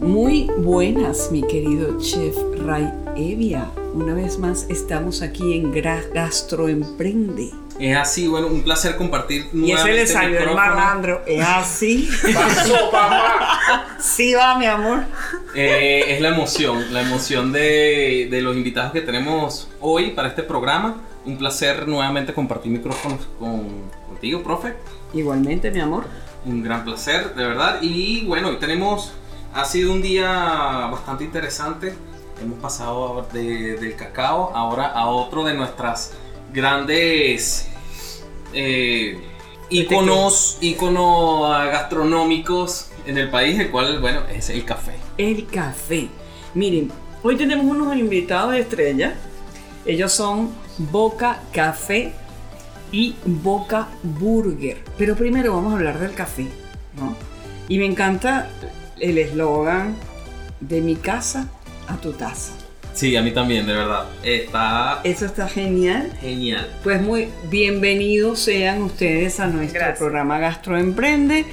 Muy buenas, mi querido chef Ray Evia. Una vez más estamos aquí en Gastroemprende. Es así, bueno, un placer compartir Y ese le salió el micrófono. malandro. ¿Es así? Pasó, papá. Sí va, mi amor. Eh, es la emoción, la emoción de, de los invitados que tenemos hoy para este programa. Un placer nuevamente compartir micrófonos con, contigo, profe. Igualmente, mi amor. Un gran placer, de verdad. Y bueno, hoy tenemos, ha sido un día bastante interesante. Hemos pasado de- del cacao ahora a otro de nuestras grandes eh, íconos ah, gastronómicos en el país, el cual, bueno, es el café. El café. Miren, hoy tenemos unos invitados de estrella. Ellos son Boca Café y Boca Burger. Pero primero vamos a hablar del café, ¿no? Y me encanta el eslogan de mi casa a tu taza. Sí, a mí también, de verdad. Está Eso está genial. genial. Pues muy bienvenidos sean ustedes a nuestro Gracias. programa Gastroemprende.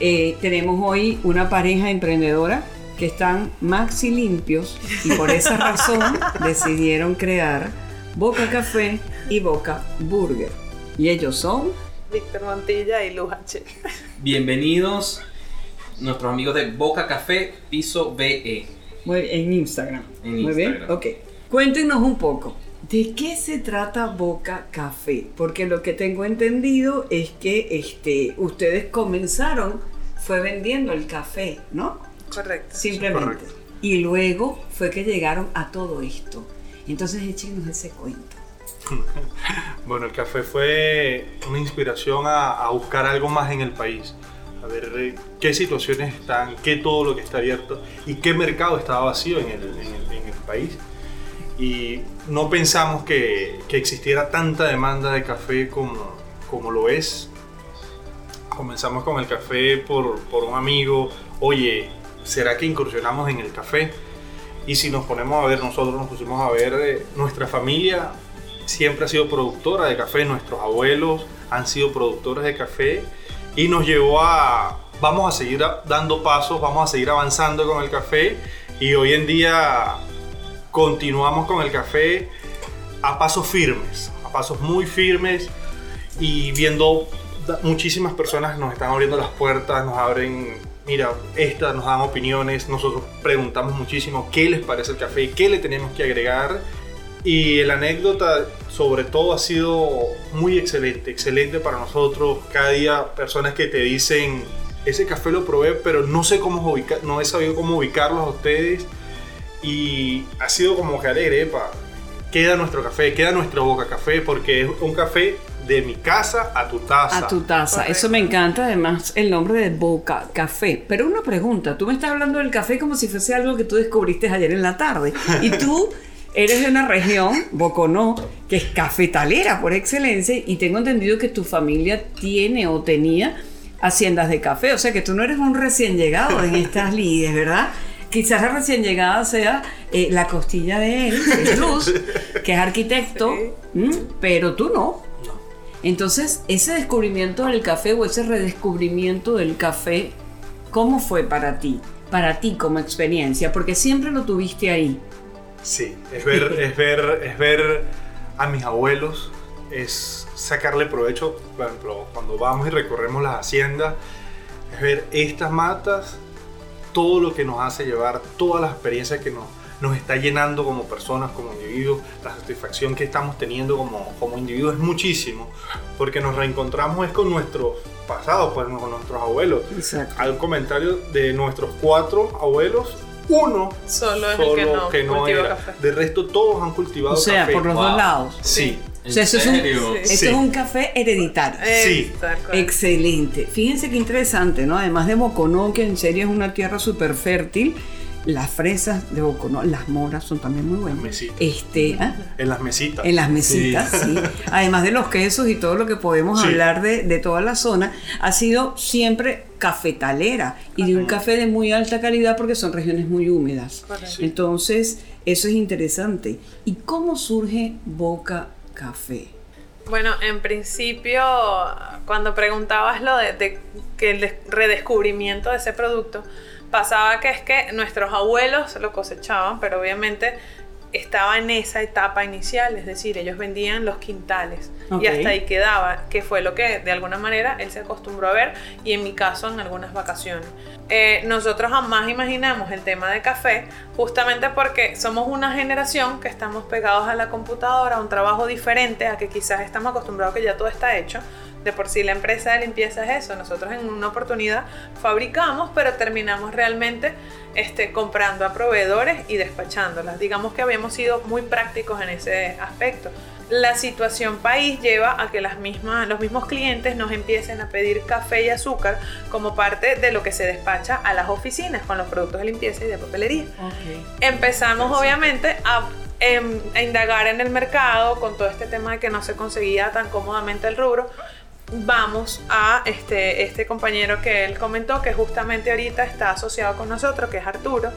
Eh, tenemos hoy una pareja emprendedora que están maxi limpios y por esa razón decidieron crear Boca Café y Boca Burger. Y ellos son Víctor Montilla y Luz H. Bienvenidos nuestros amigos de Boca Café Piso E. BE. muy- en Instagram. En Muy bien, ok. Cuéntenos un poco. ¿De qué se trata Boca Café? Porque lo que tengo entendido es que este, ustedes comenzaron fue vendiendo el café, ¿no? Correcto. Simplemente. correcto. Y luego fue que llegaron a todo esto. Entonces échenos ese cuento. Bueno, el café fue una inspiración a, a buscar algo más en el país, a ver eh, qué situaciones están, qué todo lo que está abierto y qué mercado estaba vacío en el, en el- en el país. Y no pensamos que, que existiera tanta demanda de café como, como lo es. Comenzamos con el café por, por un amigo, oye, ¿será que incursionamos en el café? Y si nos ponemos a ver, nosotros nos pusimos a ver, eh, nuestra familia siempre ha sido productora de café, nuestros abuelos han sido productores de café y nos llevó a, vamos a seguir dando pasos, vamos a seguir avanzando con el café y hoy en día continuamos con el café a pasos firmes, a pasos muy firmes y viendo muchísimas personas nos están abriendo las puertas, nos abren, mira, estas nos dan opiniones, nosotros preguntamos muchísimo qué les parece el café, qué le tenemos que agregar y la anécdota sobre todo ha sido muy excelente, excelente para nosotros, cada día personas que te dicen, ese café lo probé pero no sé cómo ubicar, no he sabido cómo ubicarlos a ustedes y ha sido como que alegre, epa, queda nuestro café, queda nuestro boca café, porque es un café de mi casa a tu taza. A tu taza. Correcto. Eso me encanta, además, el nombre de Boca Café. Pero una pregunta, tú me estás hablando del café como si fuese algo que tú descubriste ayer en la tarde. Y tú eres de una región, Boconó, que es cafetalera por excelencia, y tengo entendido que tu familia tiene o tenía haciendas de café. O sea que tú no eres un recién llegado en estas lides, ¿verdad? Quizás la recién llegada sea eh, la costilla de él, que es Luz, que es arquitecto, pero tú. No. Entonces, ese descubrimiento del café o ese redescubrimiento del café, ¿cómo fue para ti? Para ti como experiencia, porque siempre lo tuviste ahí. Sí, es ver, es ver, es ver a mis abuelos, es sacarle provecho, por ejemplo, cuando vamos y recorremos las haciendas, es ver estas matas, todo lo que nos hace llevar, todas las experiencias que nos, nos está llenando como personas, como individuos, la satisfacción que estamos teniendo como, como individuos es muchísimo, porque nos reencontramos es con nuestros pasados, pues, con nuestros abuelos. Exacto. Al comentario de nuestros cuatro abuelos, uno Solo es solo el que no, que no cultiva era. café. De resto, todos han cultivado O sea, café. por los Wow. dos lados. Sí, O sea, eso es un-? Sí. Esto Sí. es un café hereditario. Sí. Exacto. Excelente. Fíjense qué interesante, ¿no? Además de Boconó, que en serio es una tierra súper fértil, las fresas de Boconó, las moras son también muy buenas. Este, ¿ah? en las mesitas. En las mesitas, sí. Además de los quesos y todo lo que podemos Sí. hablar de, de toda la zona, ha sido siempre cafetalera y de un café de muy alta calidad porque son regiones muy húmedas. Correcto. Entonces, eso es interesante. ¿Y cómo surge Boca Café? Bueno, en principio, cuando preguntabas lo de, de que el des- redescubrimiento de ese producto, pasaba que es que nuestros abuelos lo cosechaban, pero obviamente estaba en esa etapa inicial, es decir, ellos vendían los quintales y hasta ahí quedaba, que fue lo que de alguna manera él se acostumbró a ver y en mi caso en algunas vacaciones. Eh, nosotros jamás imaginamos el tema de café justamente porque somos una generación que estamos pegados a la computadora, a un trabajo diferente, a que quizás estamos acostumbrados que ya todo está hecho. De por sí la empresa de limpieza es eso. Nosotros en una oportunidad fabricamos, pero terminamos realmente este, comprando a proveedores y despachándolas. Digamos que habíamos sido muy prácticos en ese aspecto. La situación país lleva a que las mismas, los mismos clientes nos empiecen a pedir café y azúcar como parte de lo que se despacha a las oficinas con los productos de limpieza y de papelería Ok. empezamos obviamente a, em, a indagar en el mercado con todo este tema de que no se conseguía tan cómodamente el rubro. Vamos a este, este compañero que él comentó, que justamente ahorita está asociado con nosotros, que es Arturo.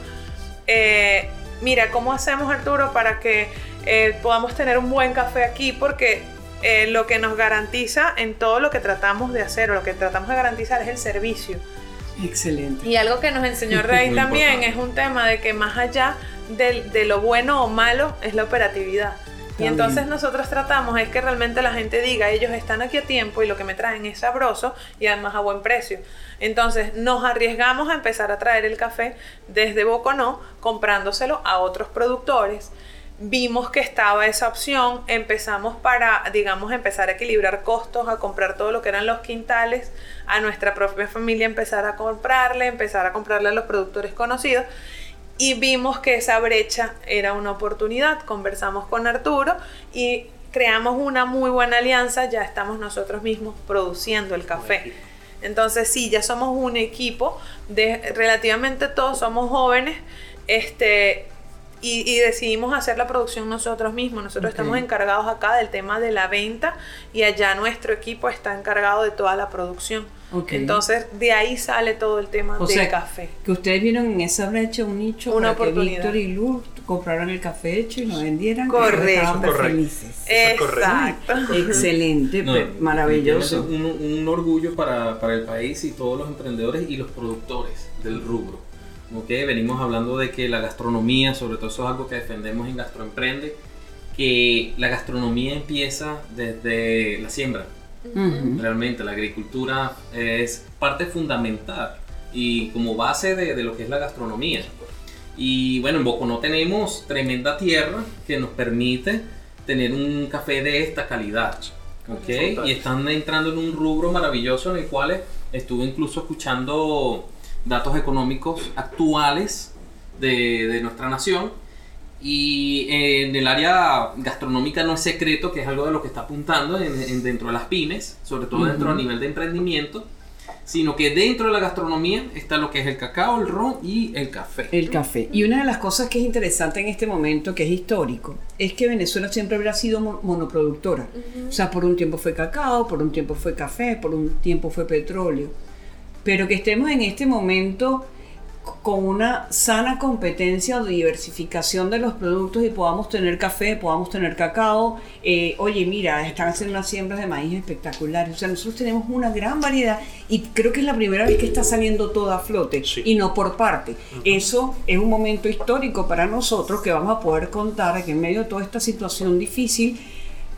Eh, mira, ¿cómo hacemos Arturo para que eh, podamos tener un buen café aquí? Porque eh, lo que nos garantiza en todo lo que tratamos de hacer o lo que tratamos de garantizar es el servicio. Excelente. Y algo que nos enseñó Rey también importante. es un tema de que más allá de, lo bueno o malo es la operatividad. Y entonces nosotros tratamos es que realmente la gente diga, ellos están aquí a tiempo y lo que me traen es sabroso y además a buen precio. Entonces nos arriesgamos a empezar a traer el café desde Boconó, comprándoselo a otros productores. Vimos que estaba esa opción, empezamos para, digamos, empezar a equilibrar costos, a comprar todo lo que eran los quintales, a nuestra propia familia empezar a comprarle, empezar a comprarle a los productores conocidos y vimos que esa brecha era una oportunidad. Conversamos con Arturo y creamos una muy buena alianza, ya estamos nosotros mismos produciendo el café. Entonces sí, ya somos un equipo de relativamente todos somos jóvenes, este y, y decidimos hacer la producción nosotros mismos. Nosotros estamos encargados acá del tema de la venta y allá nuestro equipo está encargado de toda la producción. Entonces de ahí sale todo el tema O del sea, café. Que ustedes vieron en esa brecha un nicho Una para que. Víctor y Luz compraron el café hecho y lo vendieran. Correcto. estaban Correcto. felices. Correcto. Exacto. Excelente, No, pe- maravilloso. Un, un orgullo para, para el país y todos los emprendedores y los productores del rubro. ¿Ok? Venimos hablando de que la gastronomía, sobre todo eso es algo que defendemos en Gastroemprende, que la gastronomía empieza desde la siembra. Realmente la agricultura es parte fundamental y como base de, de lo que es la gastronomía. Y bueno, en Boconó tenemos tremenda tierra que nos permite tener un café de esta calidad. ¿ok? Fantástico. Y están entrando en un rubro maravilloso en el cual estuve incluso escuchando datos económicos actuales de, de nuestra nación. Y en el área gastronómica no es secreto que es algo de lo que está apuntando en, en- dentro de las pymes, sobre todo dentro a nivel de emprendimiento, sino que dentro de la gastronomía está lo que es el cacao, el ron y el café. El café. Y una de las cosas que es interesante en este momento, que es histórico, es que Venezuela siempre habrá sido mo- monoproductora. O sea, por un tiempo fue cacao, por un tiempo fue café, por un tiempo fue petróleo. Pero que estemos en este momento con una sana competencia o diversificación de los productos y podamos tener café, podamos tener cacao. Eh, oye, mira, están haciendo unas siembras de maíz espectaculares. O sea, nosotros tenemos una gran variedad y creo que es la primera vez que está saliendo todo a flote Sí. y no por parte. Eso es un momento histórico para nosotros que vamos a poder contar que en medio de toda esta situación difícil,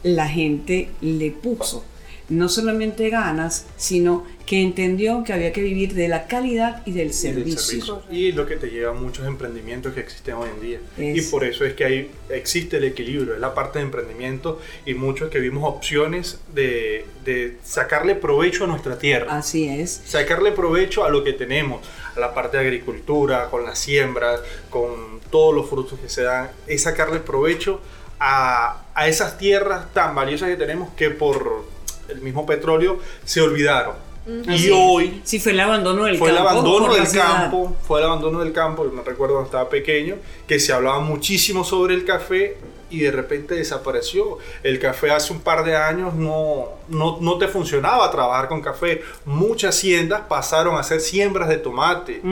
la gente le puso no solamente ganas, sino que entendió que había que vivir de la calidad y del y del servicio. Y lo que te lleva a muchos emprendimientos que existen hoy en día. Es- Y por eso es que ahí existe el equilibrio, es la parte de emprendimiento y muchos que vimos opciones de, de sacarle provecho a nuestra tierra. Así es. Sacarle provecho a lo que tenemos, a la parte de agricultura, con las siembras, con todos los frutos que se dan, es sacarle provecho a, a esas tierras tan valiosas que tenemos que por el mismo petróleo se olvidaron. Y es. hoy Sí, fue el abandono del fue el campo. abandono por la del campo, fue el abandono del campo, me recuerdo cuando estaba pequeño, que se hablaba muchísimo sobre el café y de repente desapareció. El café hace un par de años no, no, no te funcionaba trabajar con café. Muchas haciendas pasaron a hacer siembras de tomate,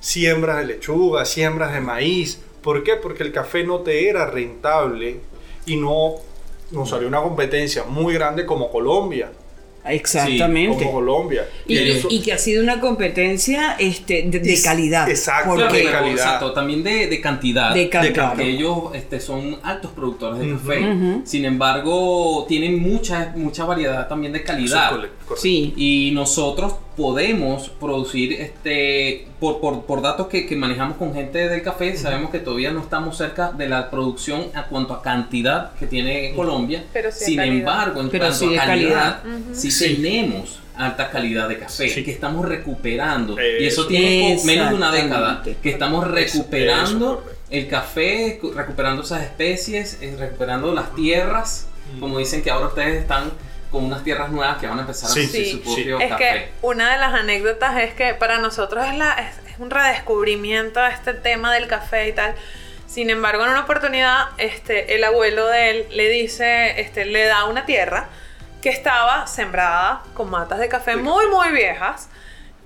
siembras de lechuga, siembras de maíz. ¿Por qué? Porque el café no te era rentable y no nos salió una competencia muy grande como Colombia. Exactamente. como Colombia. Y, eso- y que ha sido una competencia este, de, de calidad. exacto, pero, calidad. exacto, también de, de cantidad. De calidad. porque Claro. ellos este, son altos productores de café. Sin embargo, tienen mucha, mucha variedad también de calidad. sí. Y nosotros podemos producir, este, por, por, por datos que, que manejamos con gente del café, sabemos que todavía no estamos cerca de la producción a cuanto a cantidad que tiene Colombia. Pero sí Sin calidad. embargo, en Pero cuanto sí a calidad, calidad. sí, Sí. tenemos alta calidad de café Sí. que estamos recuperando. Eso. Y eso tiene menos de una década que estamos recuperando eso el café, cu- recuperando esas especies, eh, recuperando las tierras. Mm. Como dicen que ahora ustedes están con unas tierras nuevas que van a empezar a Sí, producir sí, su sí. propio Es café. que una de las anécdotas es que para nosotros es, la, es, es un redescubrimiento de este tema del café y tal. Sin embargo, en una oportunidad, este, el abuelo de él le dice, este, le da una tierra que estaba sembrada con matas de café muy, muy viejas.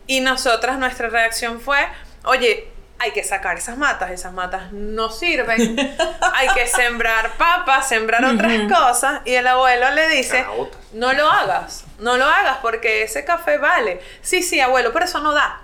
Y nosotras, nuestra reacción fue, oye, hay que sacar esas matas, esas matas no sirven, hay que sembrar papas, sembrar otras cosas. Y el abuelo le dice, no lo hagas, no lo hagas porque ese café vale. Sí, sí, abuelo, pero eso no da.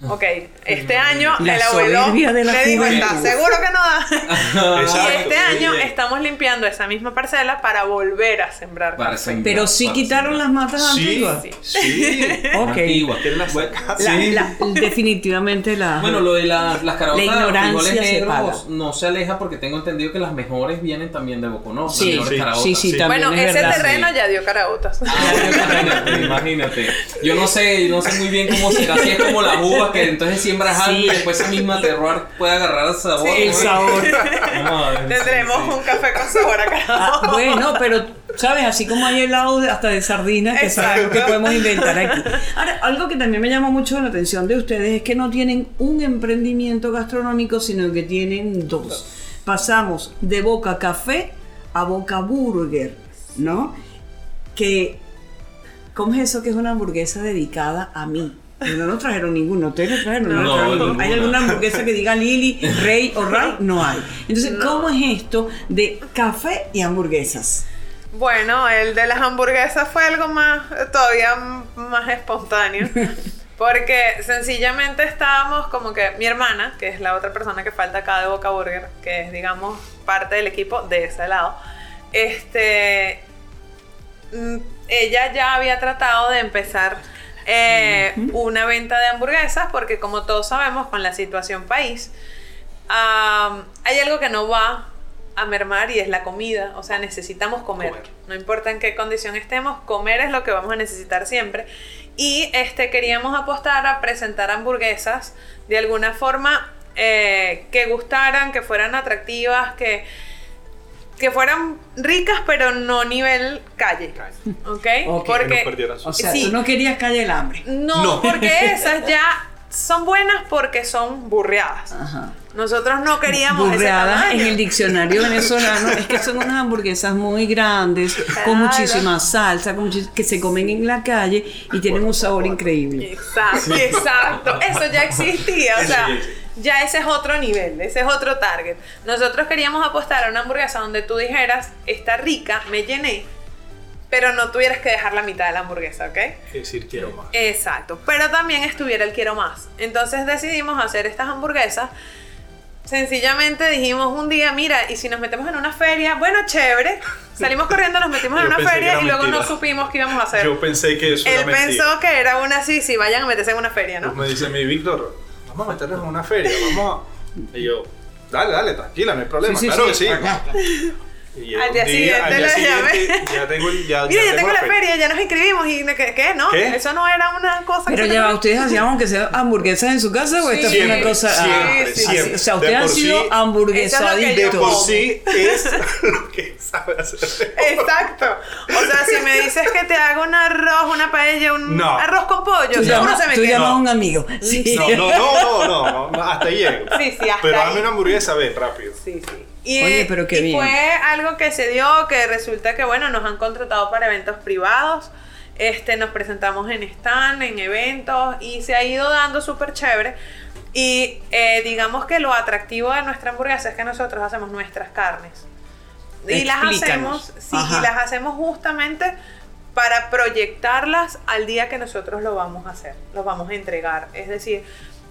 Ok, este año La el abuelo de la le dijo. ¿estás seguro que no da? Y este año estamos limpiando esa misma parcela para volver a sembrar Para sembrar, Pero sí para quitaron las matas Sí, antiguas. Sí. sí. Ok. Antiguas. ¿Quién las? La- la- definitivamente la. Bueno, lo de la- las caraotas, La frijoles negros no se aleja porque tengo entendido que las mejores vienen también de Boconó. Sí, las sí, sí, sí, también Bueno, es ese verdad. terreno Sí. ya dio caraotas. Ah, imagínate, imagínate. Yo no sé, no sé muy bien cómo será. Si es como la que entonces siembras algo Sí. y después esa misma terroir puede agarrar el sabor. Sí. El sabor. Ver, Tendremos sí, sí. un café con sabor a Ah, bueno, pero, ¿sabes? Así como hay helados de- hasta de sardinas, que es algo que podemos inventar aquí. Ahora, algo que también me llama mucho la atención de ustedes es que no tienen un emprendimiento gastronómico, sino que tienen dos. Pasamos de Boca Café a Boca Burger, ¿no? Que, ¿cómo es eso que es una hamburguesa dedicada a mí? No nos trajeron ninguno, ustedes no trajeron, no, No, trajeron ninguno. ¿Hay alguna hamburguesa que diga Lili, Rey o Ray? No hay. Entonces, No. ¿cómo es esto de café y hamburguesas? Bueno, el de las hamburguesas fue algo más, todavía más espontáneo. Porque sencillamente estábamos como que mi hermana, que es la otra persona que falta acá de Boca Burger, que es, digamos, parte del equipo de ese lado, este, mm, ella ya había tratado de empezar eh, una venta de hamburguesas, porque como todos sabemos, con la situación país, hay algo que no va a mermar y es la comida. O sea, necesitamos comer. Comer. No importa en qué condición estemos, comer es lo que vamos a necesitar siempre. Y este, queríamos apostar a presentar hamburguesas de alguna forma eh, que gustaran, que fueran atractivas, que, que fueran ricas, pero no nivel calle. Calle. ¿Ok? Ok, Que no Porque su- O sea, Sí. tú no querías calle el hambre. no, No. porque esas ya son buenas porque son burreadas. Ajá. Nosotros no queríamos Burreadas en el diccionario venezolano es que son unas hamburguesas muy grandes, Claro. con muchísima salsa, con muchis- que se comen en la calle y tienen un sabor increíble. Exacto, exacto. Eso ya existía. O sea, ya ese es otro nivel, ese es otro target. Nosotros queríamos apostar a una hamburguesa donde tú dijeras, está rica, me llené, pero no tuvieras que dejar la mitad de la hamburguesa, ¿ok? Es decir, quiero más. Exacto, pero también estuviera el quiero más. Entonces decidimos hacer estas hamburguesas. Sencillamente dijimos un día, mira, y si nos metemos en una feria, bueno, chévere. Salimos corriendo, nos metimos en una feria y luego mentira. no supimos qué íbamos a hacer. Yo pensé que eso Él era mentira. pensó que era una así, sí, vayan a meterse en una feria, ¿no? Pues me dice mi Víctor, vamos a meternos en una feria, vamos a... Y yo, dale, dale, tranquila, no hay problema, Sí, sí, claro sí. que sí. Acá. Y Al día siguiente al día lo siguiente llamé. ya tengo el... Ya, Mira, ya ya tengo la feria. feria, ya nos inscribimos y ¿qué? ¿qué? ¿No? ¿Qué? Eso no era una cosa Pero que ya ¿ustedes hacían aunque sea hamburguesas en su casa o esta fue una cosa? siempre, sí, siempre. O sea, De ustedes han sido sí- hamburguesaditos. es De por sí es lo que sabe hacer. Exacto. O sea, si me dices que te hago un arroz, una paella, un No. arroz con pollo, Tú seguro llamas, se me tú llamas a No. un amigo. Sí. No, no, no, no, no, no, hasta ahí llego. Sí, sí, hasta Pero ahí. dame una hamburguesa, ve, rápido. Sí, sí. Y, Oye, pero qué y bien. fue algo que se dio, que resulta que, bueno, nos han contratado para eventos privados. Este, nos presentamos en stand, en eventos, y se ha ido dando súper chévere. Y eh, digamos que lo atractivo de nuestra hamburguesa es que nosotros hacemos nuestras carnes. Y las Explícanos. hacemos, sí, Ajá. y las hacemos justamente para proyectarlas al día que nosotros lo vamos a hacer, los vamos a entregar. Es decir,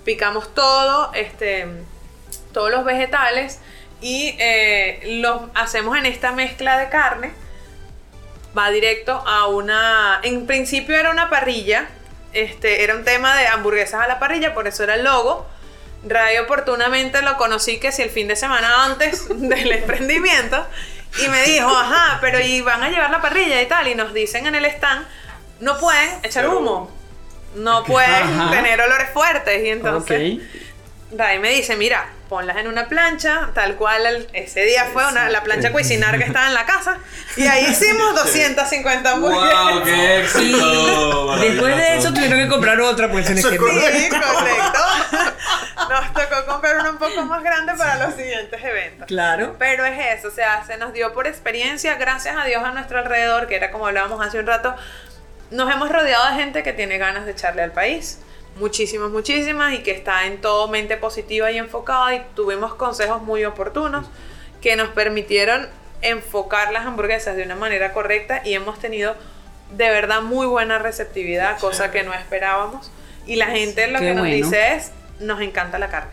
picamos todo, este, todos los vegetales y eh, los hacemos en esta mezcla de carne. Va directo a una. En principio era una parrilla. Este, era un tema de hamburguesas a la parrilla, por eso era el logo. Ray oportunamente lo conocí que si el fin de semana antes del emprendimiento. Y me dijo, ajá, pero y van a llevar la parrilla y tal. Y nos dicen en el stand, no pueden echar humo. No pueden Ajá. tener olores fuertes. Y entonces. Ok. Ray me dice, mira, ponlas en una plancha, tal cual el- ese día fue una, la plancha cuisinar que estaba en la casa. Y ahí hicimos 250 hamburguesas. ¡Wow! ¡Qué éxito! Después de eso tuvieron que comprar otra, pues quedó. Sí, correcto. Nos tocó comprar una un poco más grande para los siguientes eventos. Claro. Pero es eso, o sea, se nos dio por experiencia, gracias a Dios a nuestro alrededor, que era como hablábamos hace un rato, nos hemos rodeado de gente que tiene ganas de echarle al país. Muchísimas, muchísimas, y que está en todo mente positiva y enfocada, y tuvimos consejos muy oportunos que nos permitieron enfocar las hamburguesas de una manera correcta y hemos tenido de verdad muy buena receptividad, cosa que no esperábamos. Y la gente lo Qué que nos bueno. dice es, nos encanta la carne.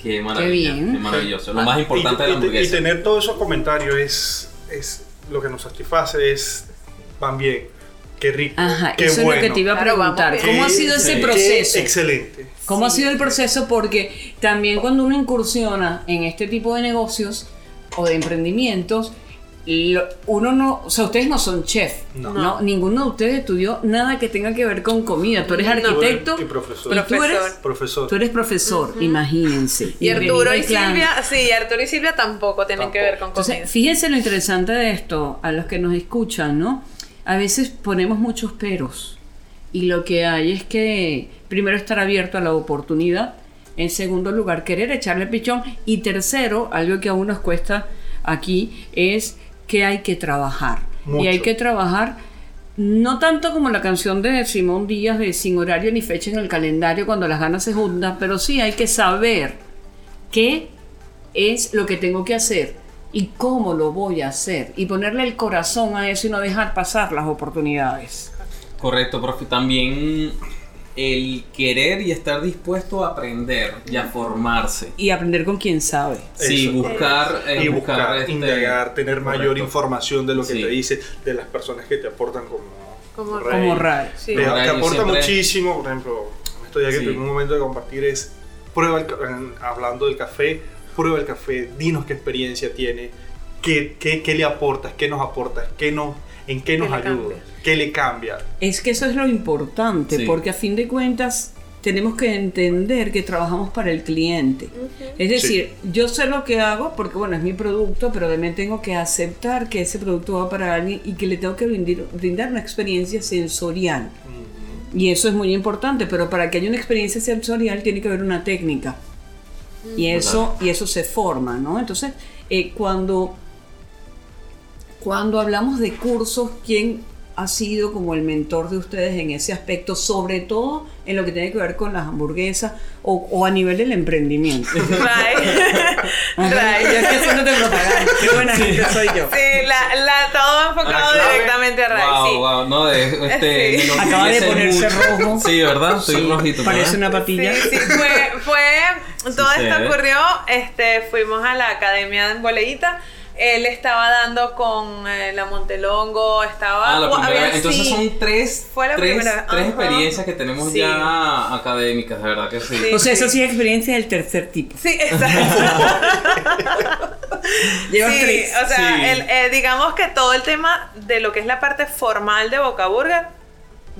Qué maravilla, bien. qué maravilloso. Lo más importante de la y, y- y hamburguesa. tener todos esos comentarios es, es lo que nos satisface, es van bien, qué rico, Ajá, qué eso bueno. es lo que te iba a Claro, preguntar. bien. ¿Cómo ha sido ese proceso? qué excelente. ¿Cómo ha sido el proceso? Porque también cuando uno incursiona en este tipo de negocios o de emprendimientos, lo- uno no, o sea, ustedes no son chef, No. no. Ninguno de ustedes estudió nada que tenga que ver con comida. Tú eres No. arquitecto Y profesor. y tú eres, Profesor. Tú eres profesor, imagínense. Y Arturo y. Silvia, sí, Arturo y Silvia tampoco tienen que ver con comida. Entonces, fíjense lo interesante de esto, a los que nos escuchan, ¿no? A veces ponemos muchos peros y lo que hay es que primero estar abierto a la oportunidad, en segundo lugar querer echarle pichón y tercero, algo que aún nos cuesta aquí, es que hay que trabajar. Mucho. Y hay que trabajar no tanto como la canción de Simón Díaz de Sin horario ni fecha en el calendario cuando las ganas se juntan, pero sí hay que saber qué es lo que tengo que hacer y cómo lo voy a hacer y ponerle el corazón a eso y no dejar pasar las oportunidades. Correcto, profe. También el querer y estar dispuesto a aprender y a formarse. Y aprender con quien sabe. Sí, Eso. buscar, eh, y buscar, este, indagar, tener mayor información de lo que Sí. te dice, de las personas que te aportan como, Como- Rey. Como Ray. Sí. Te, Ray, aporta siempre- muchísimo, por ejemplo, esto ya que Sí. tengo un momento de compartir es, prueba el, hablando del café, prueba el café, dinos qué experiencia tiene, qué, qué, qué le aportas, qué nos aportas, qué nos, en qué nos ayuda, cambia? qué le cambia. Es que eso es lo importante, Sí. porque a fin de cuentas tenemos que entender que trabajamos para el cliente. Es decir, yo sé lo que hago porque, bueno, es mi producto, pero también tengo que aceptar que ese producto va para alguien y que le tengo que brindar una experiencia sensorial. Y eso es muy importante, pero para que haya una experiencia sensorial tiene que haber una técnica. Y eso, y eso se forma, ¿no? Entonces, eh, cuando, cuando hablamos de cursos, ¿quién ha sido como el mentor de ustedes en ese aspecto? Sobre todo en lo que tiene que ver con las hamburguesas o, o a nivel del emprendimiento. Ray. Ajá, Ray. Yo estoy haciéndote propaganda. Qué buena gente soy yo. Sí, la, la, todo enfocado La directamente a Ray. Wow, sí. wow, no, de, este, Sí. Acaba de ponerse mucho. rojo. Sí, ¿verdad? Estoy Sí, rojito. Parece ¿verdad? una patilla. Sí, sí, fue, fue todo esto ocurrió, este, fuimos a la academia en Boleíta, él estaba dando con eh, la Montelongo, estaba... Ah, la había- primera. Entonces sí. son tres, Fue la tres, primera, tres ajá. experiencias que tenemos Sí. ya académicas, de verdad que sí. Sí. O sea, eso sí es experiencia del tercer tipo. Sí, exacto. Llevas Sí, tres. o sea, Sí. el, eh, digamos que todo el tema de lo que es la parte formal de Boca Burger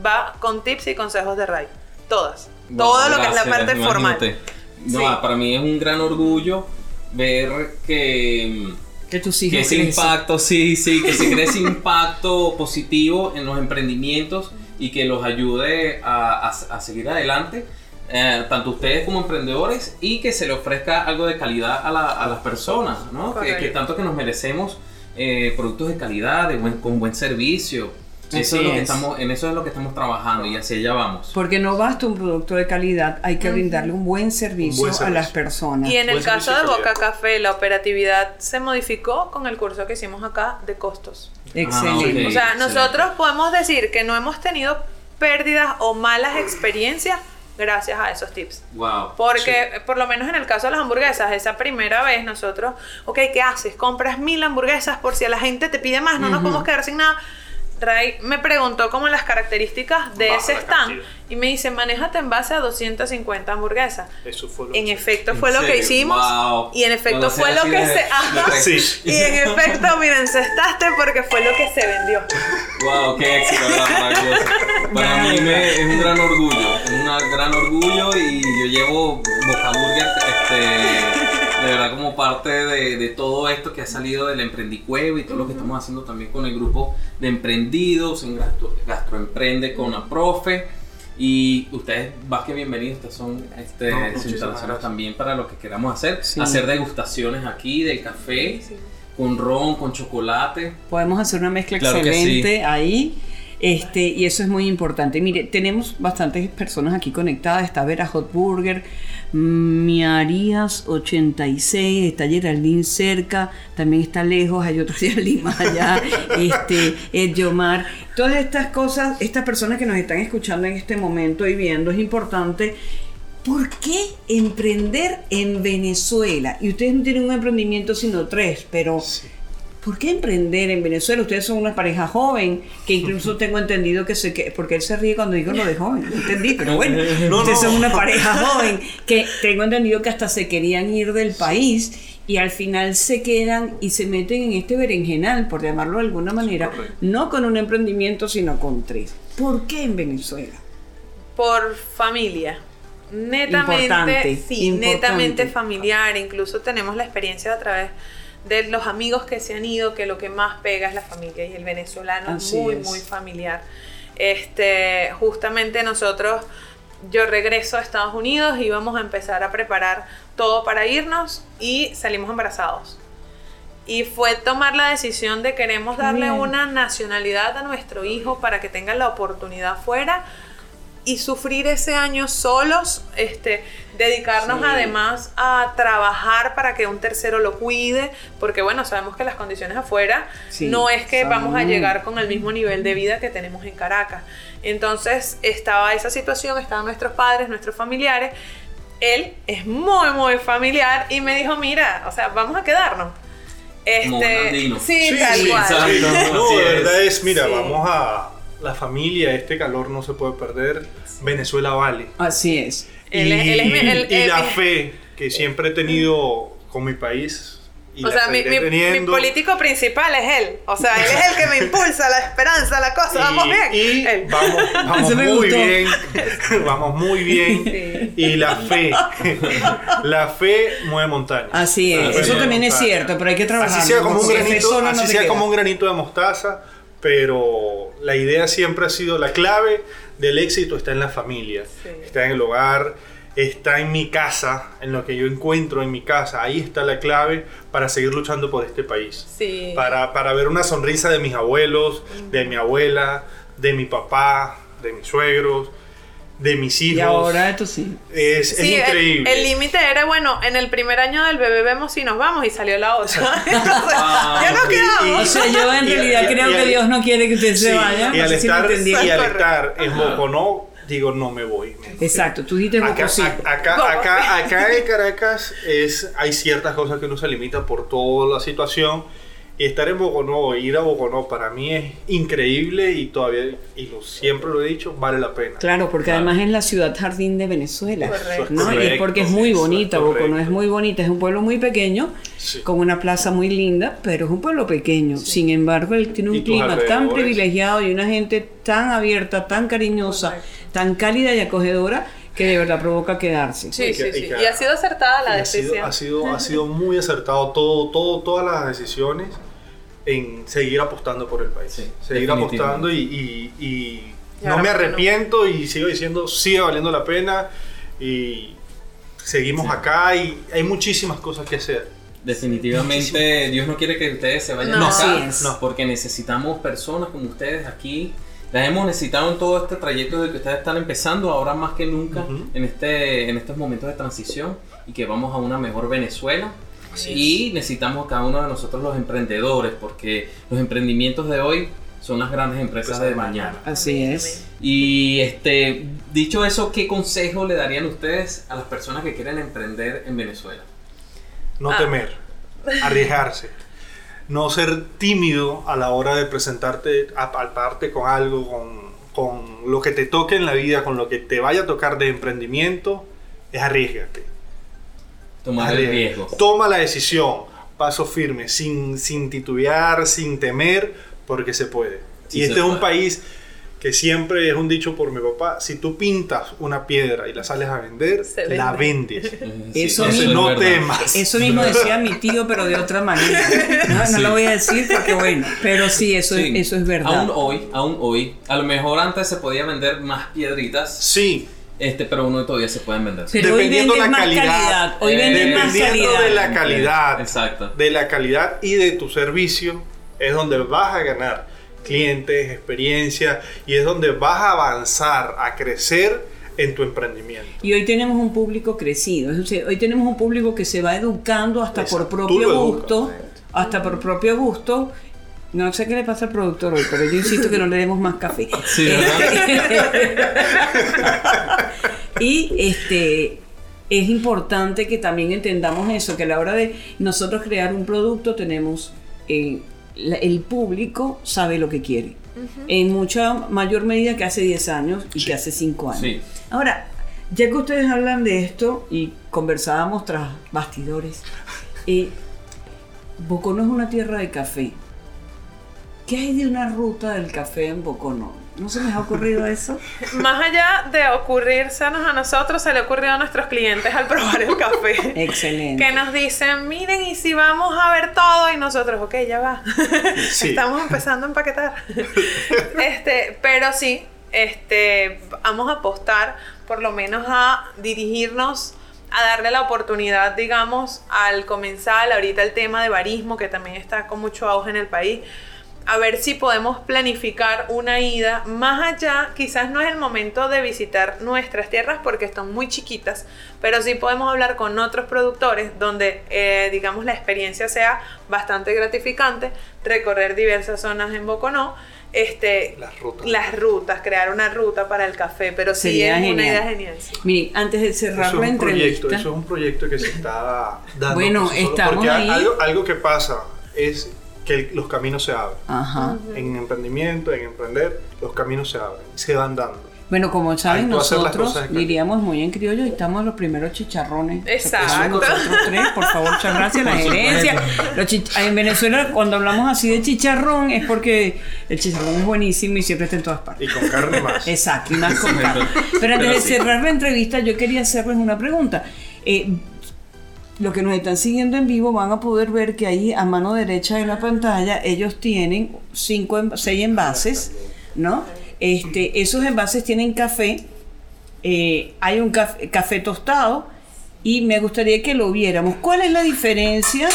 va con tips y consejos de Ray. Todas. Wow, todo lo que es la parte formal. imagínate. No, Sí. para mí es un gran orgullo ver que, Que tus que hijos ese crecen. impacto, sí, sí, que se cree ese impacto positivo en los emprendimientos y que los ayude a, a- a seguir adelante, eh, tanto ustedes como emprendedores, y que se le ofrezca algo de calidad a, la- a las personas, ¿no? Que, tanto que nos merecemos eh, productos de calidad, de buen- con buen servicio. Así Eso es lo que es. estamos, en eso es lo que estamos trabajando y hacia allá vamos. Porque no basta un producto de calidad, hay que brindarle un buen servicio, buen a servicio. las personas. Y en el Buen caso de Boca calidad. Café, la operatividad se modificó con el curso que hicimos acá de costos. Excelente. ok. O sea, excelente. nosotros podemos decir que no hemos tenido pérdidas o malas experiencias gracias a esos tips. Wow. Porque, por lo menos en el caso de las hamburguesas, esa primera vez nosotros, ok, ¿qué haces? Compras mil hamburguesas por si a la gente te pide más, no nos podemos quedar sin nada. Ray me preguntó como las características de Baja ese stand cantidad. Y me dice, manéjate en base a 250 hamburguesas. Eso fue lo En que- efecto ¿En fue lo que hicimos Wow. y en efecto fue lo que de- se... Ajá. Sí. Y en efecto, miren, cestaste porque fue lo que se vendió. Wow, qué éxito. Para mí me- es un gran orgullo, es un gran orgullo y yo llevo Boca Burger este, de verdad como parte de, de todo esto que ha salido del Emprendicuevo y todo lo que estamos haciendo también con el grupo de emprendidos en Gastro, Gastroemprende con la profe. Y ustedes, más que bienvenidos, ustedes son este, No, también para lo que queramos hacer. Sí. Hacer degustaciones aquí del café, con ron, con chocolate. Podemos hacer una mezcla Claro excelente ahí. Este, y eso es muy importante. Mire, tenemos bastantes personas aquí conectadas. Está Vera Hot Burger, Miarías 86, está Geraldine cerca, también está lejos, hay otro Geraldine más allá, este, Ed Yomar. Todas estas cosas, estas personas que nos están escuchando en este momento y viendo, es importante ¿Por qué emprender en Venezuela? Y ustedes no tienen un emprendimiento sino tres, pero ¿por qué emprender en Venezuela? Ustedes son una pareja joven, que incluso tengo entendido que se que porque él se ríe cuando digo lo de joven, no entendí, pero bueno, No, ustedes no. son una pareja joven, que tengo entendido que hasta se querían ir del país y al final se quedan y se meten en este berenjenal, por llamarlo de alguna manera, correcto. no con un emprendimiento, sino con tres. ¿Por qué en Venezuela? por familia. Netamente, Importante, sí, importante. netamente familiar. Incluso tenemos la experiencia a través de los amigos que se han ido, que lo que más pega es la familia y el venezolano Así es muy, es. muy familiar. Este, justamente nosotros, yo regreso a Estados Unidos y vamos a empezar a preparar todo para irnos y salimos embarazados. Y fue tomar la decisión de queremos darle Bien. una nacionalidad a nuestro hijo para que tenga la oportunidad fuera y sufrir ese año solos, este, dedicarnos Sí. además a trabajar para que un tercero lo cuide, porque bueno, sabemos que las condiciones afuera Sí, no es que vamos a llegar con el mismo nivel de vida que tenemos en Caracas. Entonces estaba esa situación, estaban nuestros padres, nuestros familiares. Él es muy, muy familiar y me dijo, mira, o sea, vamos a quedarnos. Este, sí, Sí, tal cual. exacto. No, de verdad es, mira, Sí. vamos a la familia, este calor no se puede perder. Venezuela vale. Así es. Él es- él es mi- él- y él- la fe que siempre he tenido con mi país. Y o la sea, mi, seguiré mi- mi teniendo. político principal es él. O sea, él es el que me impulsa la esperanza, la cosa. Vamos Y- bien. Y Él. vamos, vamos me muy gustó. bien. vamos muy bien. Sí. Y la fe. la fe mueve montañas. Así es. Fe Eso mueve también es montañas. cierto, pero hay que trabajar. Así sea como un granito, así sea como un granito de mostaza, pero la idea siempre ha sido la clave del éxito está en la familia, Sí. está en el hogar, está en mi casa, en lo que yo encuentro en mi casa. Ahí está la clave para seguir luchando por este país. Sí. Para, para ver una sonrisa de mis abuelos, de mi abuela, de mi papá, de mis suegros, de mis hijos. Y ahora esto sí. es, Sí, increíble. El límite era, bueno, en el primer año del bebé vemos si nos vamos y salió la otra. Entonces, Ah, ya nos y- quedamos. O sea, yo en Y- realidad y- creo y que Dios no quiere que usted se Sí, vaya. y al si estar, entendí. y al estar en Boconó, digo, no me voy. me voy. Exacto, tú dijiste Acá, Boco sí. a- acá, acá, acá en Caracas es, hay ciertas cosas que uno se limita por toda la situación. Y estar en Boconó, ir a Boconó, para mí es increíble y todavía, y lo, siempre lo he dicho, vale la pena. Claro, porque Claro. además es la ciudad jardín de Venezuela. Correcto. ¿no? y porque es muy bonita, Bocono correcto. es muy bonita, es un pueblo muy pequeño, Sí. con una plaza muy linda, pero es un pueblo pequeño. Sin embargo, él tiene un clima tan privilegiado y una gente tan abierta, tan cariñosa, Correcto. tan cálida y acogedora, que de verdad provoca quedarse. Sí, Y sí, que- sí. y que- Y ha sido acertada la Y ha sido, decisión. ha, sido, ha sido muy acertado todo, todo, todas las decisiones en seguir apostando por el país. Sí, seguir apostando y, y- y Y no me no. arrepiento y sigo diciendo, sigue valiendo la pena y seguimos Sí. acá y hay muchísimas cosas que hacer. Definitivamente Dios no quiere que ustedes se vayan No. acá, es. no, porque necesitamos personas como ustedes aquí. Las hemos necesitado en todo este trayecto de que ustedes están empezando, ahora más que nunca, en, este, en estos momentos de transición y que vamos a una mejor Venezuela. Y necesitamos cada uno de nosotros los emprendedores, porque los emprendimientos de hoy son las grandes empresas de mañana. Así es. Y este, dicho eso, ¿qué consejo le darían ustedes a las personas que quieren emprender en Venezuela? No Ah. temer, arriesgarse. No ser tímido a la hora de presentarte, a palparte con algo, con, con lo que te toque en la vida, con lo que te vaya a tocar de emprendimiento, es arriesgate. Tomar el Arriesga. riesgo. Toma la decisión, paso firme, sin, sin titubear, sin temer, porque se puede. Sí y este es un país que siempre es un dicho por mi papá, si tú pintas una piedra y la sales a vender, la vende. vendes. Sí, Eso mismo. no es verdad. temas. Eso mismo decía mi tío, pero de otra manera. No, no Sí. lo voy a decir porque bueno, pero sí, eso, Sí. Es, eso es verdad. Aún hoy, aún hoy, a lo mejor antes se podía vender más piedritas, Sí, este, pero uno todavía se pueden vender. Pero hoy Dependiendo venden la más calidad. calidad. Hoy Eh, venden más dependiendo calidad. de la calidad, Exacto. de la calidad y de tu servicio, es donde vas a ganar clientes, experiencia y es donde vas a avanzar, a crecer en tu emprendimiento. Y hoy tenemos un público crecido. Es decir, hoy tenemos un público que se va educando hasta Exacto. por propio gusto. Hasta por propio gusto. No sé qué le pasa al productor hoy, pero yo insisto que no le demos más café. Sí, ¿verdad? y este es importante que también entendamos eso, que a la hora de nosotros crear un producto tenemos eh, la- el público sabe lo que quiere. En mucha mayor medida que hace 10 años y que hace 5 años. Sí. Ahora, ya que ustedes hablan de esto y conversábamos tras bastidores, eh, Bocono es una tierra de café. ¿Qué hay de una ruta del café en Bocono? ¿No se les ha ocurrido eso? Más allá de ocurrírsenos a nosotros, se le ocurrió a nuestros clientes al probar el café. Excelente. Que nos dicen, miren, y si vamos a ver todo, y nosotros, ok, ya va. Sí. Estamos empezando a empaquetar. este, pero sí, este, vamos a apostar por lo menos a dirigirnos a darle la oportunidad, digamos, al comensal, ahorita el tema de barismo, que también está con mucho auge en el país, a ver si podemos planificar una ida más allá. Quizás no es el momento de visitar nuestras tierras porque están muy chiquitas, pero sí podemos hablar con otros productores donde, eh, digamos, la experiencia sea bastante gratificante, recorrer diversas zonas en Boconó. Este, Las rutas. las rutas, crear una ruta para el café, pero sí Sería es una genial. idea genial. sí. Miren, antes de Eso cerrar es, la un proyecto, entrevista, eso es un proyecto que se está dando. Bueno, sí solo, estamos porque ahí. Algo, algo que pasa es que el- los caminos se abren. Ajá. En emprendimiento, en emprender, los caminos se abren, se van dando. Bueno, como saben, nosotros diríamos muy en criollo y estamos los primeros chicharrones. Exacto. Nosotros tres, por favor, muchas gracias, la Por gerencia. Los chich- en Venezuela, cuando hablamos así de chicharrón, es porque el chicharrón es buenísimo y siempre está en todas partes. Y con carne más. Exacto, y más con carne. Pero antes de cerrar la entrevista, yo quería hacerles una pregunta. Eh, los que nos están siguiendo en vivo van a poder ver que ahí a mano derecha de la pantalla ellos tienen cinco, en- seis envases, ¿no? Este, esos envases tienen café, eh, hay un café, café tostado y me gustaría que lo viéramos. ¿Cuál es la diferencia?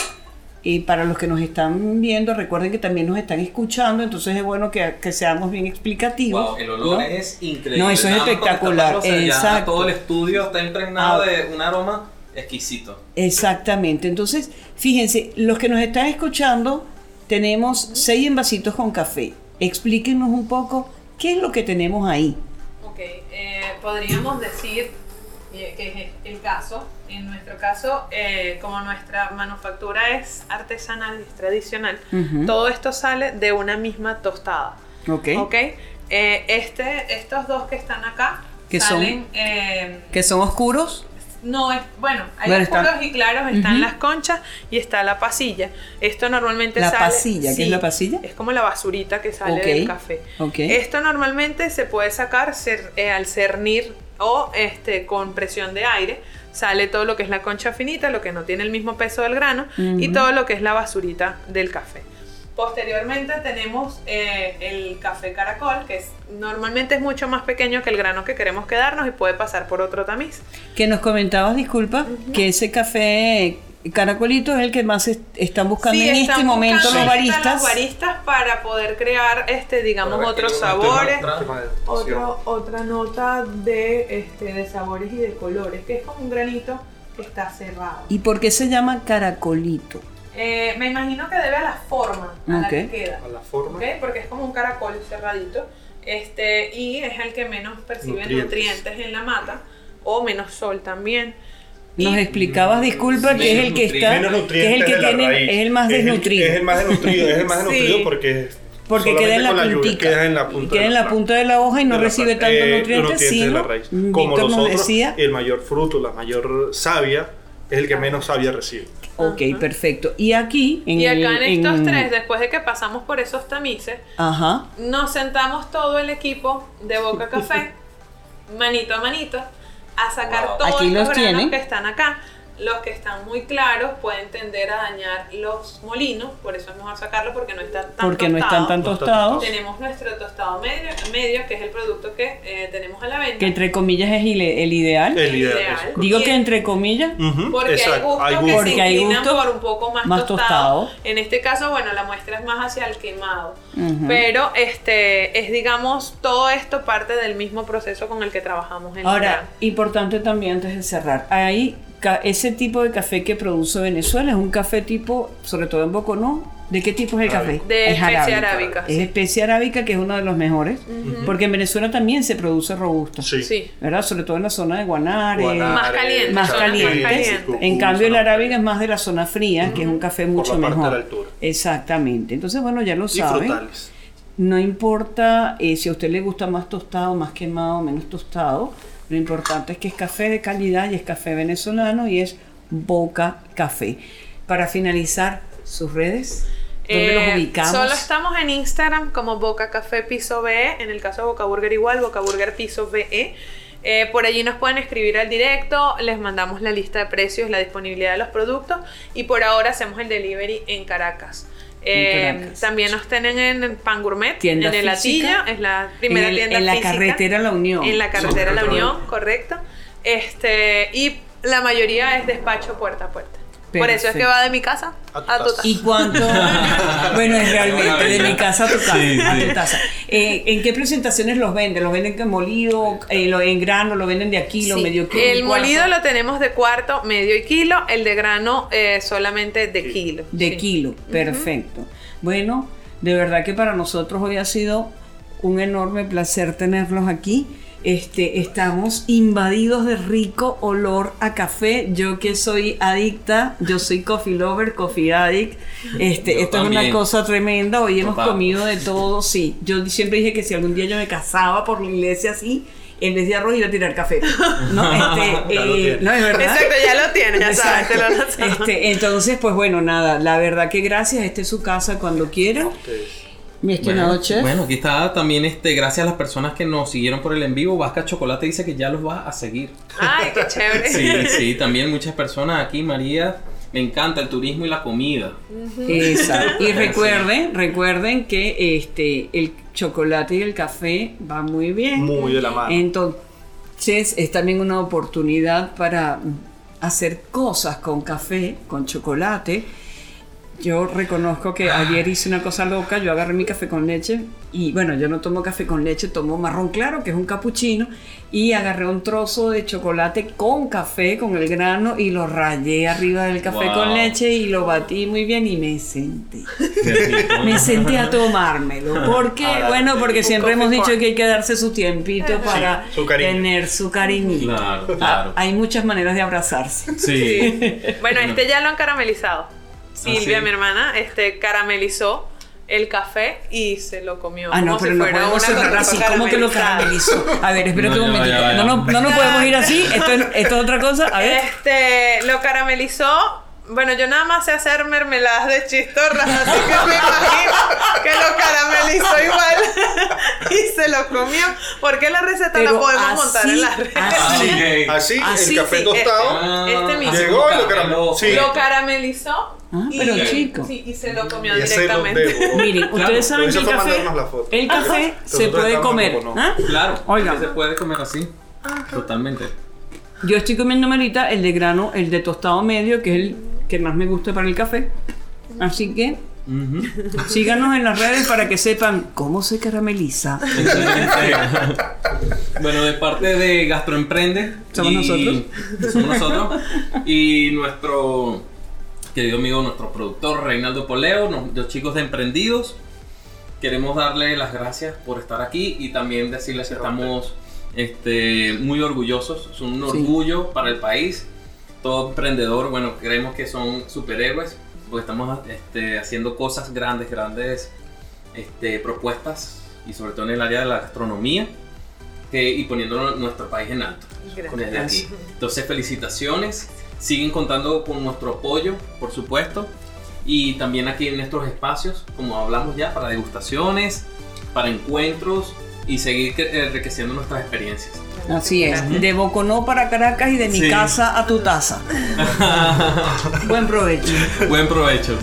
Y para los que nos están viendo, recuerden que también nos están escuchando, entonces es bueno que, que seamos bien explicativos. Wow, el olor ¿no? es increíble. No, eso es Nada espectacular, ya exacto. todo el estudio está impregnado Ah. de un aroma exquisito. Exactamente. Entonces, fíjense, los que nos están escuchando, tenemos seis envasitos con café. Explíquenos un poco qué es lo que tenemos ahí. Ok, eh, podríamos decir eh, que es el caso. En nuestro caso, eh, como nuestra manufactura es artesanal, es tradicional, todo esto sale de una misma tostada. ¿Ok? ¿Ok? Eh, este, estos dos que están acá Que son- salen. eh, Que son oscuros. No es. Bueno, hay oscuros están- y claros, están las conchas y está la pasilla. Esto normalmente La sale. pasilla, ¿qué es la pasilla? Es como la basurita que sale del café. Esto normalmente se puede sacar cer- eh, al cernir o este, con presión de aire. Sale todo lo que es la concha finita, lo que no tiene el mismo peso del grano y todo lo que es la basurita del café. Posteriormente tenemos eh, el café caracol, que es, normalmente es mucho más pequeño que el grano que queremos quedarnos y puede pasar por otro tamiz. Que nos comentabas, disculpa, que ese café caracolito es el que más es- están buscando Sí, en están este momento los baristas. los baristas para poder crear, este, digamos, otros sabores. Otro, otra nota de, este, de sabores y de colores, que es como un granito que está cerrado. ¿Y por qué se llama caracolito? Eh, me imagino que debe a la forma a la que queda. A la forma. ¿ok? Porque es como un caracol cerradito. Este, y es el que menos percibe nutrientes, Nutrientes. en la mata. O menos sol también. Nos Y- explicabas, disculpa, que es el que está, que es el que de la tiene, es el más Es el- desnutrido. Es el más desnutrido, es el más Sí. desnutrido porque Porque queda en la con lluvia. Queda en la punta, queda en la punta de la hoja y no de la recibe tanto eh, nutrientes, de sino, la raíz. Como Víctor los nos decía, el mayor fruto, la mayor savia, es el que menos savia recibe. ok, perfecto. Y aquí, en Y acá el- en estos en- tres, después de que pasamos por esos tamices, Ajá, nos sentamos todo el equipo de Boca Café, manito a manito, a sacar Wow. todos Aquí los los granos tienen. que están acá. Los que están muy claros pueden tender a dañar los molinos, por eso es mejor sacarlo porque no están tan porque no están tan tostados, Tenemos nuestro tostado medio, medio que es el producto que eh, tenemos a la venta. que entre comillas es el ideal. El ideal. Digo que entre comillas, Porque hay exacto, gustos hay que gustos. se hay por un poco más, más tostado. tostado. En este caso, bueno, la muestra es más hacia el quemado. Pero este es, digamos, todo esto parte del mismo proceso con el que trabajamos en Ahora, importante también antes de cerrar, ca- ese tipo de café que produce Venezuela es un café tipo, sobre todo en Boconó, ¿de qué tipo es el café? Arábica. De es especie arábica. arábica, Es especie arábica que es uno de los mejores, porque en Venezuela también se produce robusto, Sí. Sí. ¿verdad? Sobre todo en la zona de Guanare, Guanare, Más caliente, más caliente. calientes. En cambio, el arábiga es más de la zona fría, que es un café mucho la parte mejor. de la altura. Exactamente. Entonces, bueno, ya lo Y saben. frutales. No importa eh, si a usted le gusta más tostado, más quemado, menos tostado. Lo importante es que es café de calidad y es café venezolano y es Boca Café. Para finalizar, sus redes, ¿dónde Eh, los ubicamos? Solo estamos en Instagram como Boca Café Piso BE, en el caso de Boca Burger igual, Boca Burger Piso BE. Eh, por allí nos pueden escribir al directo, les mandamos la lista de precios, la disponibilidad de los productos y por ahora hacemos el delivery en Caracas. Eh. También nos tienen en Pan Gourmet, Tienda en el física. Latilla, es la primera en, el- tienda en la física. carretera La Unión. En la carretera La. Unión, correcto. Este, y la mayoría es despacho puerta a puerta. Por eso es que va de mi casa A tu a tu casa. casa. ¿Y cuánto? bueno, es realmente de mi casa a tu casa. Sí, a sí. tu casa. Eh, ¿En qué presentaciones los venden? ¿Los venden que molido, eh, lo- en grano, lo venden de a kilo, Sí. medio kilo? El molido lo tenemos de cuarto, medio y kilo. El de grano eh, solamente de kilo. De Sí. kilo, perfecto. Bueno, de verdad que para nosotros hoy ha sido un enorme placer tenerlos aquí. Este, estamos invadidos de rico olor a café. Yo que soy adicta, yo soy coffee lover, coffee addict. Este, Yo esto es una cosa tremenda. Hoy hemos comido de todo, sí. Yo siempre dije que si algún día yo me casaba por la iglesia así, en vez de arroz iba a tirar café. No, este, eh, no es verdad. Exacto, ya lo tienes, ya sabes, te lo lanzamos. Este, entonces, pues bueno, nada, la verdad que gracias, este es su casa cuando quieran. Ustedes. Mi estimado Bueno, chef. bueno, aquí está también este, gracias a las personas que nos siguieron por el en vivo. Vasca Chocolate dice que ya los va a seguir. Ay, qué chévere. Sí, sí, también muchas personas aquí, María. Me encanta el turismo y la comida. Exacto. Y recuerden, recuerden que este el chocolate y el café van muy bien. Muy de la mano. Entonces, es también una oportunidad para hacer cosas con café, con chocolate. Yo reconozco que ayer hice una cosa loca, yo agarré mi café con leche y bueno, yo no tomo café con leche, tomo marrón claro, que es un capuchino, y agarré un trozo de chocolate con café, con el grano, y lo rayé arriba del café Wow. con leche y lo batí muy bien y me senté. Me senté a tomármelo. Porque, Ahora, bueno, porque siempre hemos dicho que hay que darse su tiempito para su tener su cariñito. Claro, Ah, claro. hay muchas maneras de abrazarse. Sí. Bueno, este ya lo han caramelizado. Silvia, sí? mi hermana, este caramelizó el café y se lo comió. Ah, no, como pero si no fuera podemos cerrar así. ¿Cómo que lo caramelizó? A ver, espérate No, un momentito. No, no, no, no podemos ir así. Esto, es- esto es otra cosa. A ver. Este, lo caramelizó. Bueno, yo nada más sé hacer mermeladas de chistorras, así que me imagino que lo caramelizó igual y se lo comió. Porque la receta Pero la podemos así- montar en las redes. así-. Así, Así, el café sí, tostado. Ah, Este mismo. Llegó y lo caramelizó. Sí. Lo caramelizó. Ah, y, pero chico. Sí, y se lo comió directamente. debo. Miren, Claro, ustedes saben que el café, el café se puede comer. no. ¿ah? Claro, Oigan. que se puede comer así. Totalmente. Yo estoy comiendo ahorita el de grano, el de tostado medio, que es el que más me gusta para el café. Así que síganos en las redes para que sepan cómo se carameliza. Bueno, de parte de Gastroemprende. Somos y- nosotros. Somos nosotros. Y nuestro querido amigo, nuestro productor Reinaldo Poleo, nos- los chicos de Emprendidos. Queremos darle las gracias por estar aquí y también decirles que estamos este, muy orgullosos. Es un Sí. orgullo para el país. Todo emprendedor, bueno, creemos que son superhéroes porque estamos este, haciendo cosas grandes, grandes este, propuestas y sobre todo en el área de la gastronomía que- y poniendo nuestro país en alto aquí. Entonces, felicitaciones. Siguen contando con nuestro apoyo, por supuesto. Y también aquí en nuestros espacios, como hablamos ya, para degustaciones, para encuentros y seguir enriqueciendo nuestras experiencias. Así es. De Boconó para Caracas y de mi Sí. casa a tu taza. Buen provecho. Buen provecho.